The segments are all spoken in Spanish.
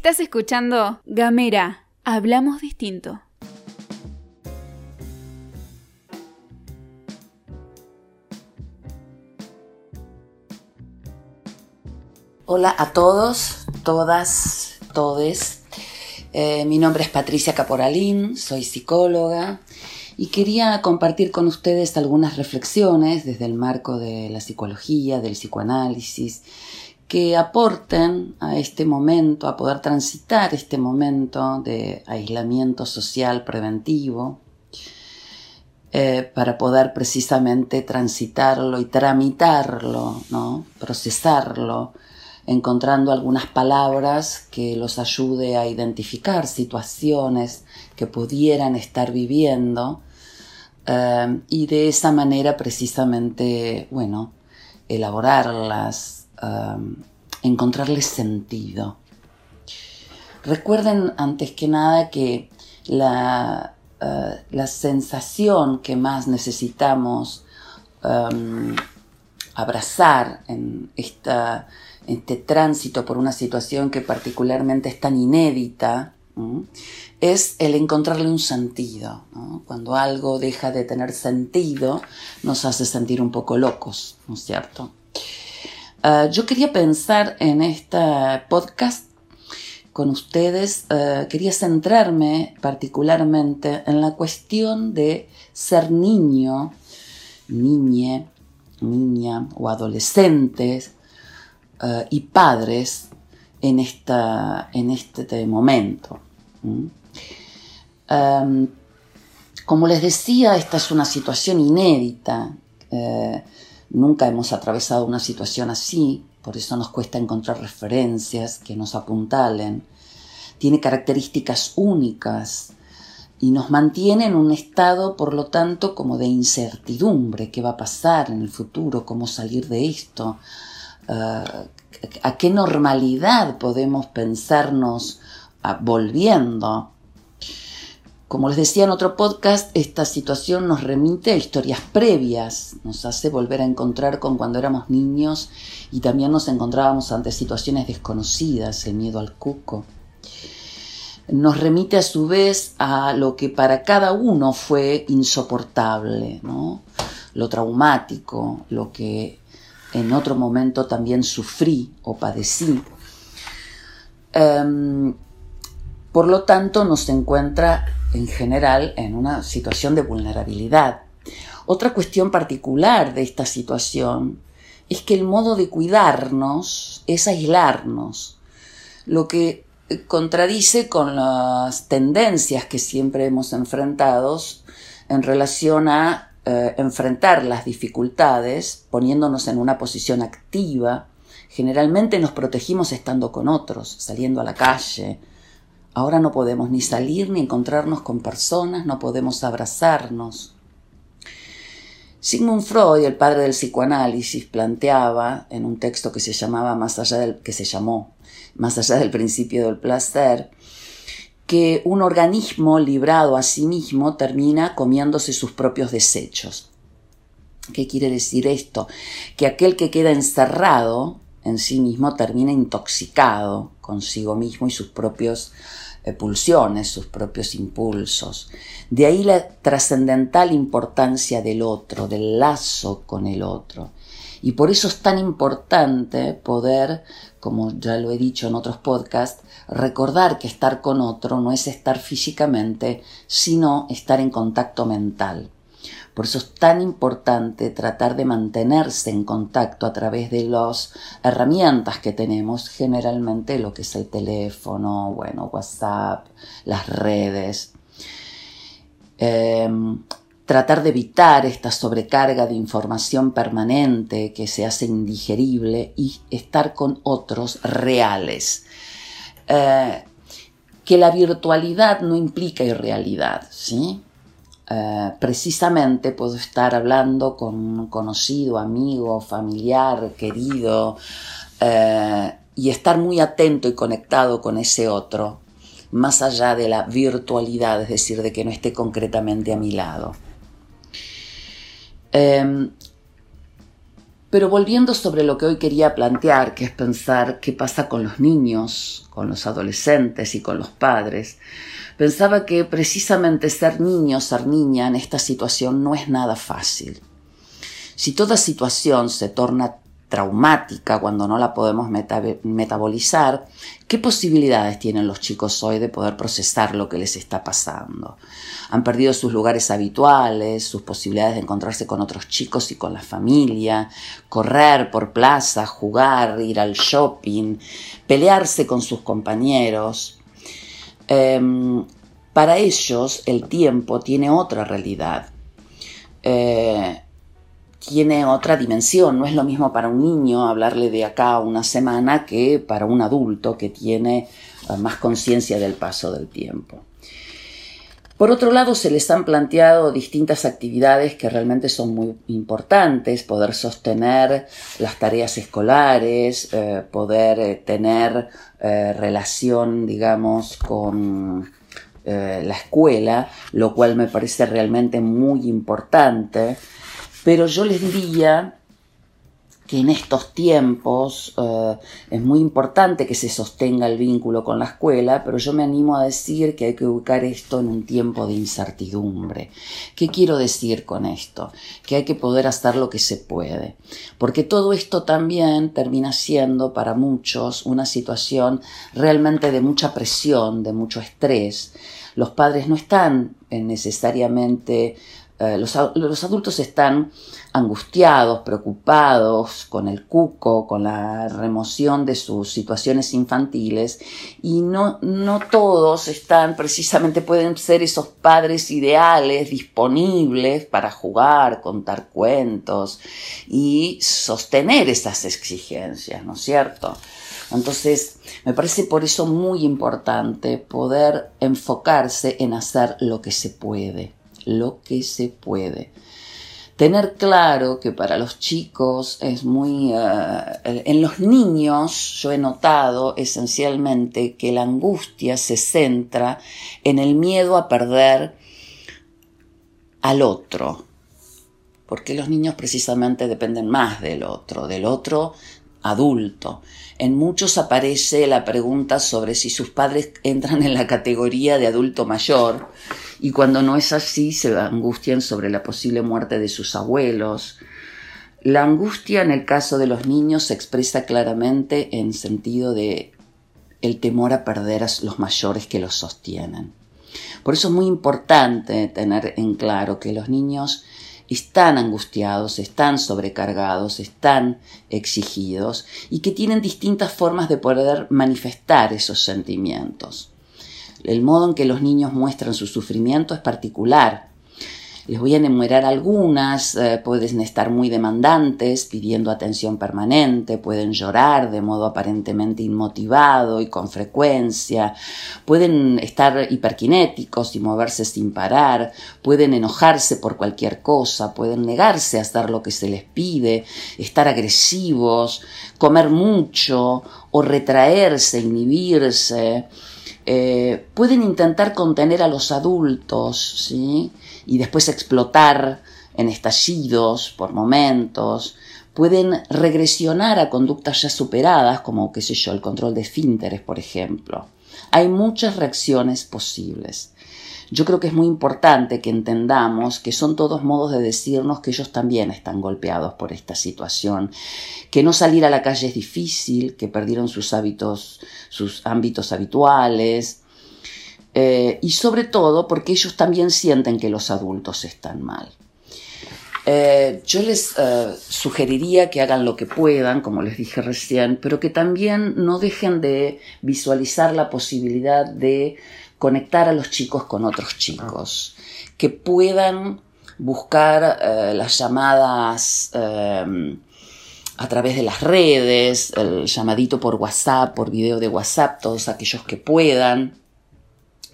Estás escuchando Gamera, hablamos distinto. Hola a todos, todas, todes. Eh, mi nombre es Patricia Caporalín, soy psicóloga y quería compartir con ustedes algunas reflexiones desde el marco de la psicología, del psicoanálisis, que aporten a este momento, a poder transitar este momento de aislamiento social preventivo, eh, para poder precisamente transitarlo y tramitarlo, ¿no? procesarlo, encontrando algunas palabras que los ayude a identificar situaciones que pudieran estar viviendo eh, y de esa manera precisamente, bueno, elaborarlas, Um, encontrarle sentido. Recuerden antes que nada que la, uh, la sensación que más necesitamos um, abrazar en esta, este tránsito por una situación que particularmente es tan inédita, es el encontrarle un sentido. Cuando algo deja de tener sentido, nos hace sentir un poco locos, ¿no es cierto? Ah, yo quería pensar en este podcast con ustedes, ah, quería centrarme particularmente en la cuestión de ser niño, niñe, niña o adolescentes ah, y padres en, esta, en este momento. como les decía, esta es una situación inédita. Eh, Nunca hemos atravesado una situación así, por eso nos cuesta encontrar referencias que nos apuntalen. Tiene características únicas y nos mantiene en un estado, por lo tanto, como de incertidumbre, qué va a pasar en el futuro, cómo salir de esto, ah, a qué normalidad podemos pensarnos ah, volviendo. Como les decía en otro podcast, esta situación nos remite a historias previas, nos hace volver a encontrar con cuando éramos niños y también nos encontrábamos ante situaciones desconocidas, el miedo al cuco. Nos remite a su vez a lo que para cada uno fue insoportable, ¿no? lo traumático, lo que en otro momento también sufrí o padecí. Em, por lo tanto, nos encuentra en general en una situación de vulnerabilidad. Otra cuestión particular de esta situación es que el modo de cuidarnos es aislarnos, lo que contradice con las tendencias que siempre hemos enfrentado en relación a eh, enfrentar las dificultades poniéndonos en una posición activa. Generalmente nos protegimos estando con otros, saliendo a la calle, Ahora no podemos ni salir ni encontrarnos con personas, no podemos abrazarnos. Sigmund Freud, el padre del psicoanálisis, planteaba en un texto que se llamaba Más allá del que se llamó Más allá del principio del placer, que un organismo librado a sí mismo termina comiéndose sus propios desechos. ¿Qué quiere decir esto? Que aquel que queda encerrado en sí mismo termina intoxicado consigo mismo y sus propios eh, pulsiones, sus propios impulsos. De ahí la trascendental importancia del otro, del lazo con el otro. Y por eso es tan importante poder, como ya lo he dicho en otros podcasts, recordar que estar con otro no es estar físicamente, sino estar en contacto mental. Por eso es tan importante tratar de mantenerse en contacto a través de las herramientas que tenemos, generalmente lo que es el teléfono, bueno, WhatsApp, las redes. Em, tratar de evitar esta sobrecarga de información permanente que se hace indigerible y estar con otros reales. Eh, que la virtualidad no implica irrealidad, ¿sí? Eh, precisamente puedo estar hablando con un conocido, amigo, familiar, querido, eh, y estar muy atento y conectado con ese otro, más allá de la virtualidad, es decir, de que no esté concretamente a mi lado. Em, Pero volviendo sobre lo que hoy quería plantear, que es pensar qué pasa con los niños, con los adolescentes y con los padres, pensaba que precisamente ser niño, ser niña en esta situación no es nada fácil. Si toda situación se torna traumática cuando no la podemos metabolizar, ¿qué posibilidades tienen los chicos hoy de poder procesar lo que les está pasando? Han perdido sus lugares habituales, sus posibilidades de encontrarse con otros chicos y con la familia, correr por plaza, jugar, ir al shopping, pelearse con sus compañeros. Em, para ellos el tiempo tiene otra realidad. Eh, tiene otra dimensión. No es lo mismo para un niño hablarle de acá una semana que para un adulto que tiene eh, más conciencia del paso del tiempo. Por otro lado, se les han planteado distintas actividades que realmente son muy importantes, poder sostener las tareas escolares, eh, poder eh, tener relación, digamos, con la escuela, lo cual me parece realmente muy importante. Pero yo les diría que en estos tiempos eh, es muy importante que se sostenga el vínculo con la escuela, pero yo me animo a decir que hay que ubicar esto en un tiempo de incertidumbre. ¿Qué quiero decir con esto? Que hay que poder hacer lo que se puede, porque todo esto también termina siendo para muchos una situación realmente de mucha presión, de mucho estrés. Los padres no están necesariamente eh, los, adultos están angustiados, preocupados con el cuco, con la remoción de sus situaciones infantiles y no, no todos están precisamente, pueden ser esos padres ideales disponibles para jugar, contar cuentos y sostener esas exigencias, ¿no es cierto? Entonces, me parece por eso muy importante poder enfocarse en hacer lo que se puede lo que se puede. Tener claro que para los chicos es muy... Eh, en los niños yo he notado esencialmente que la angustia se centra en el miedo a perder al otro, porque los niños precisamente dependen más del otro, del otro adulto. En muchos aparece la pregunta sobre si sus padres entran en la categoría de adulto mayor y cuando no es así se angustian sobre la posible muerte de sus abuelos. La angustia en el caso de los niños se expresa claramente en sentido de el temor a perder a los mayores que los sostienen. Por eso es muy importante tener en claro que los niños están angustiados, están sobrecargados, están exigidos y que tienen distintas formas de poder manifestar esos sentimientos. El modo en que los niños muestran su sufrimiento es particular les voy a enumerar algunas. Eh, pueden estar muy demandantes, pidiendo atención permanente, pueden llorar de modo aparentemente inmotivado y con frecuencia, pueden estar hiperkinéticos y moverse sin parar, pueden enojarse por cualquier cosa, pueden negarse a hacer lo que se les pide, estar agresivos, comer mucho o retraerse, inhibirse. Eh, pueden intentar contener a los adultos, ¿sí? Y después explotar en estallidos por momentos, pueden regresionar a conductas ya superadas, como, qué sé yo, el control de esfínteres, por ejemplo. Hay muchas reacciones posibles. Yo creo que es muy importante que entendamos que son todos modos de decirnos que ellos también están golpeados por esta situación, que no salir a la calle es difícil, que perdieron sus hábitos, sus ámbitos habituales, eh, y sobre todo porque ellos también sienten que los adultos están mal. Eh, yo les eh, sugeriría que hagan lo que puedan, como les dije recién, pero que también no dejen de visualizar la posibilidad de conectar a los chicos con otros chicos, que puedan buscar las llamadas a través de las redes, el llamadito por WhatsApp, por video de WhatsApp, todos aquellos que puedan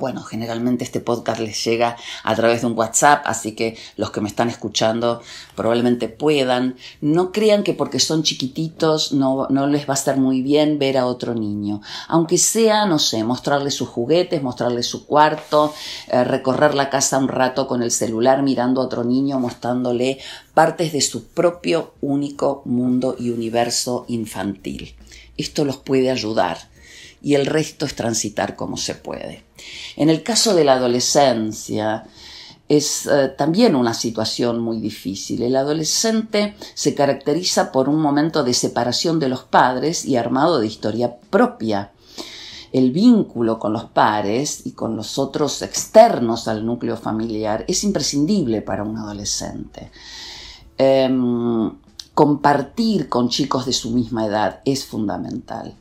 bueno, generalmente este podcast les llega a través de un WhatsApp, así que los que me están escuchando probablemente puedan. No crean que porque son chiquititos no, no les va a estar muy bien ver a otro niño. Aunque sea, no sé, mostrarle sus juguetes, mostrarle su cuarto, eh, recorrer la casa un rato con el celular mirando a otro niño, mostrándole partes de su propio único mundo y universo infantil. Esto los puede ayudar y el resto es transitar como se puede. En el caso de la adolescencia, es eh, también una situación muy difícil. El adolescente se caracteriza por un momento de separación de los padres y armado de historia propia. El vínculo con los pares y con los otros externos al núcleo familiar es imprescindible para un adolescente. Em, compartir con chicos de su misma edad es fundamental.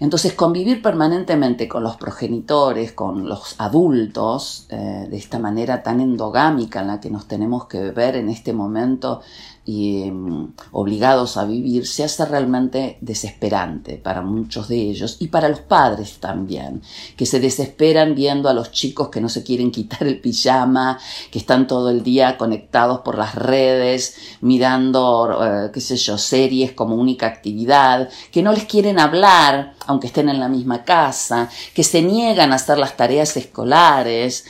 Entonces, convivir permanentemente con los progenitores, con los adultos, eh, de esta manera tan endogámica en la que nos tenemos que ver en este momento, y mm, obligados a vivir se hace realmente desesperante para muchos de ellos y para los padres también, que se desesperan viendo a los chicos que no se quieren quitar el pijama, que están todo el día conectados por las redes, mirando, eh, qué sé yo, series como única actividad, que no les quieren hablar, aunque estén en la misma casa, que se niegan a hacer las tareas escolares,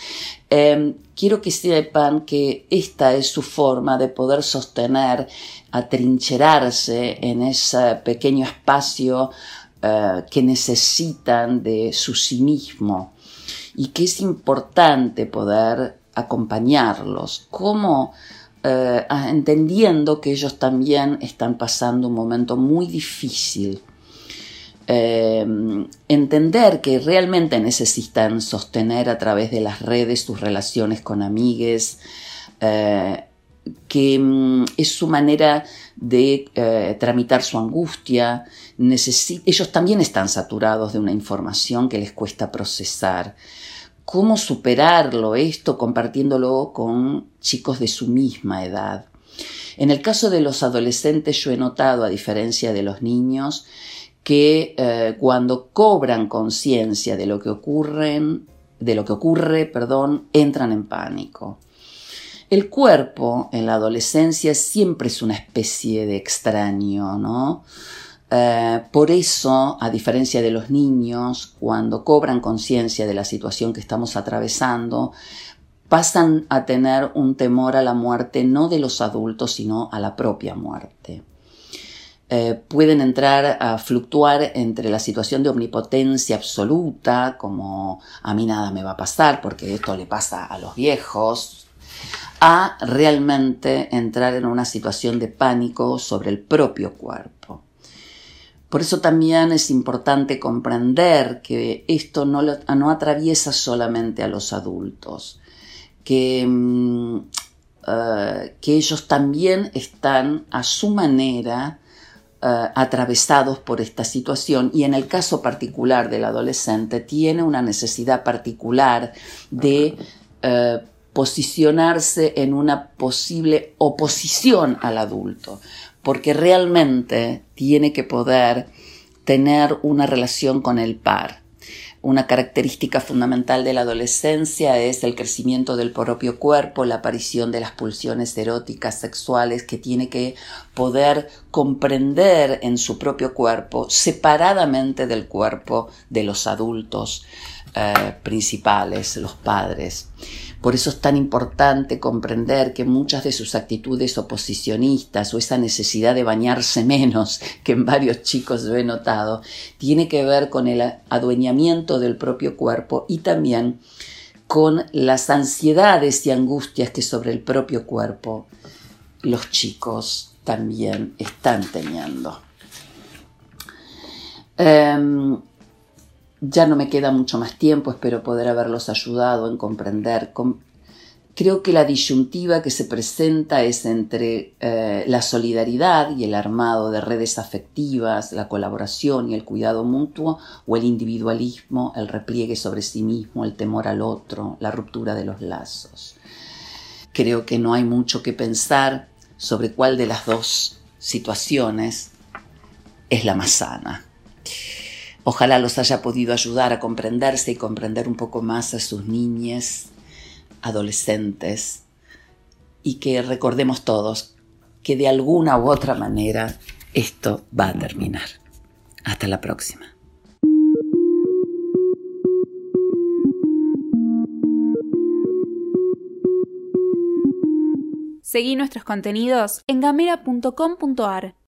Em, quiero que sepan que esta es su forma de poder sostener, atrincherarse en ese pequeño espacio eh, que necesitan de su sí mismo y que es importante poder acompañarlos, como eh, entendiendo que ellos también están pasando un momento muy difícil eh, entender que realmente necesitan sostener a través de las redes sus relaciones con amigues, eh, que mm, es su manera de eh, tramitar su angustia. ellos también están saturados de una información que les cuesta procesar. ¿Cómo superarlo esto compartiéndolo con chicos de su misma edad? En el caso de los adolescentes yo he notado, a diferencia de los niños, que eh, cuando cobran conciencia de lo que ocurren, de lo que ocurre, perdón, entran en pánico. El cuerpo en la adolescencia siempre es una especie de extraño, ¿no? Eh, por eso, a diferencia de los niños, cuando cobran conciencia de la situación que estamos atravesando, pasan a tener un temor a la muerte no de los adultos, sino a la propia muerte. Eh, pueden entrar a fluctuar entre la situación de omnipotencia absoluta, como a mí nada me va a pasar porque esto le pasa a los viejos, a realmente entrar en una situación de pánico sobre el propio cuerpo. Por eso también es importante comprender que esto no, atraviesa solamente a los adultos, mm, eh, que ellos también están a su manera eh, atravesados por esta situación y en el caso particular del adolescente tiene una necesidad particular de eh, posicionarse en una posible oposición al adulto, porque realmente tiene que poder tener una relación con el par. Una característica fundamental de la adolescencia es el crecimiento del propio cuerpo, la aparición de las pulsiones eróticas sexuales que tiene que poder comprender en su propio cuerpo separadamente del cuerpo de los adultos eh, principales, los padres. Por eso es tan importante comprender que muchas de sus actitudes oposicionistas o esa necesidad de bañarse menos que en varios chicos yo he notado, tiene que ver con el adueñamiento del propio cuerpo y también con las ansiedades y angustias que sobre el propio cuerpo los chicos también están teniendo. Em, ya no me queda mucho más tiempo, espero poder haberlos ayudado en comprender. Creo que la disyuntiva que se presenta es entre eh, la solidaridad y el armado de redes afectivas, la colaboración y el cuidado mutuo, o el individualismo, el repliegue sobre sí mismo, el temor al otro, la ruptura de los lazos. Creo que no hay mucho que pensar sobre cuál de las dos situaciones es la más sana. Ojalá los haya podido ayudar a comprenderse y comprender un poco más a sus niñas, adolescentes, y que recordemos todos que de alguna u otra manera esto va a terminar. Hasta la próxima. Seguí nuestros contenidos en gamera.com.ar.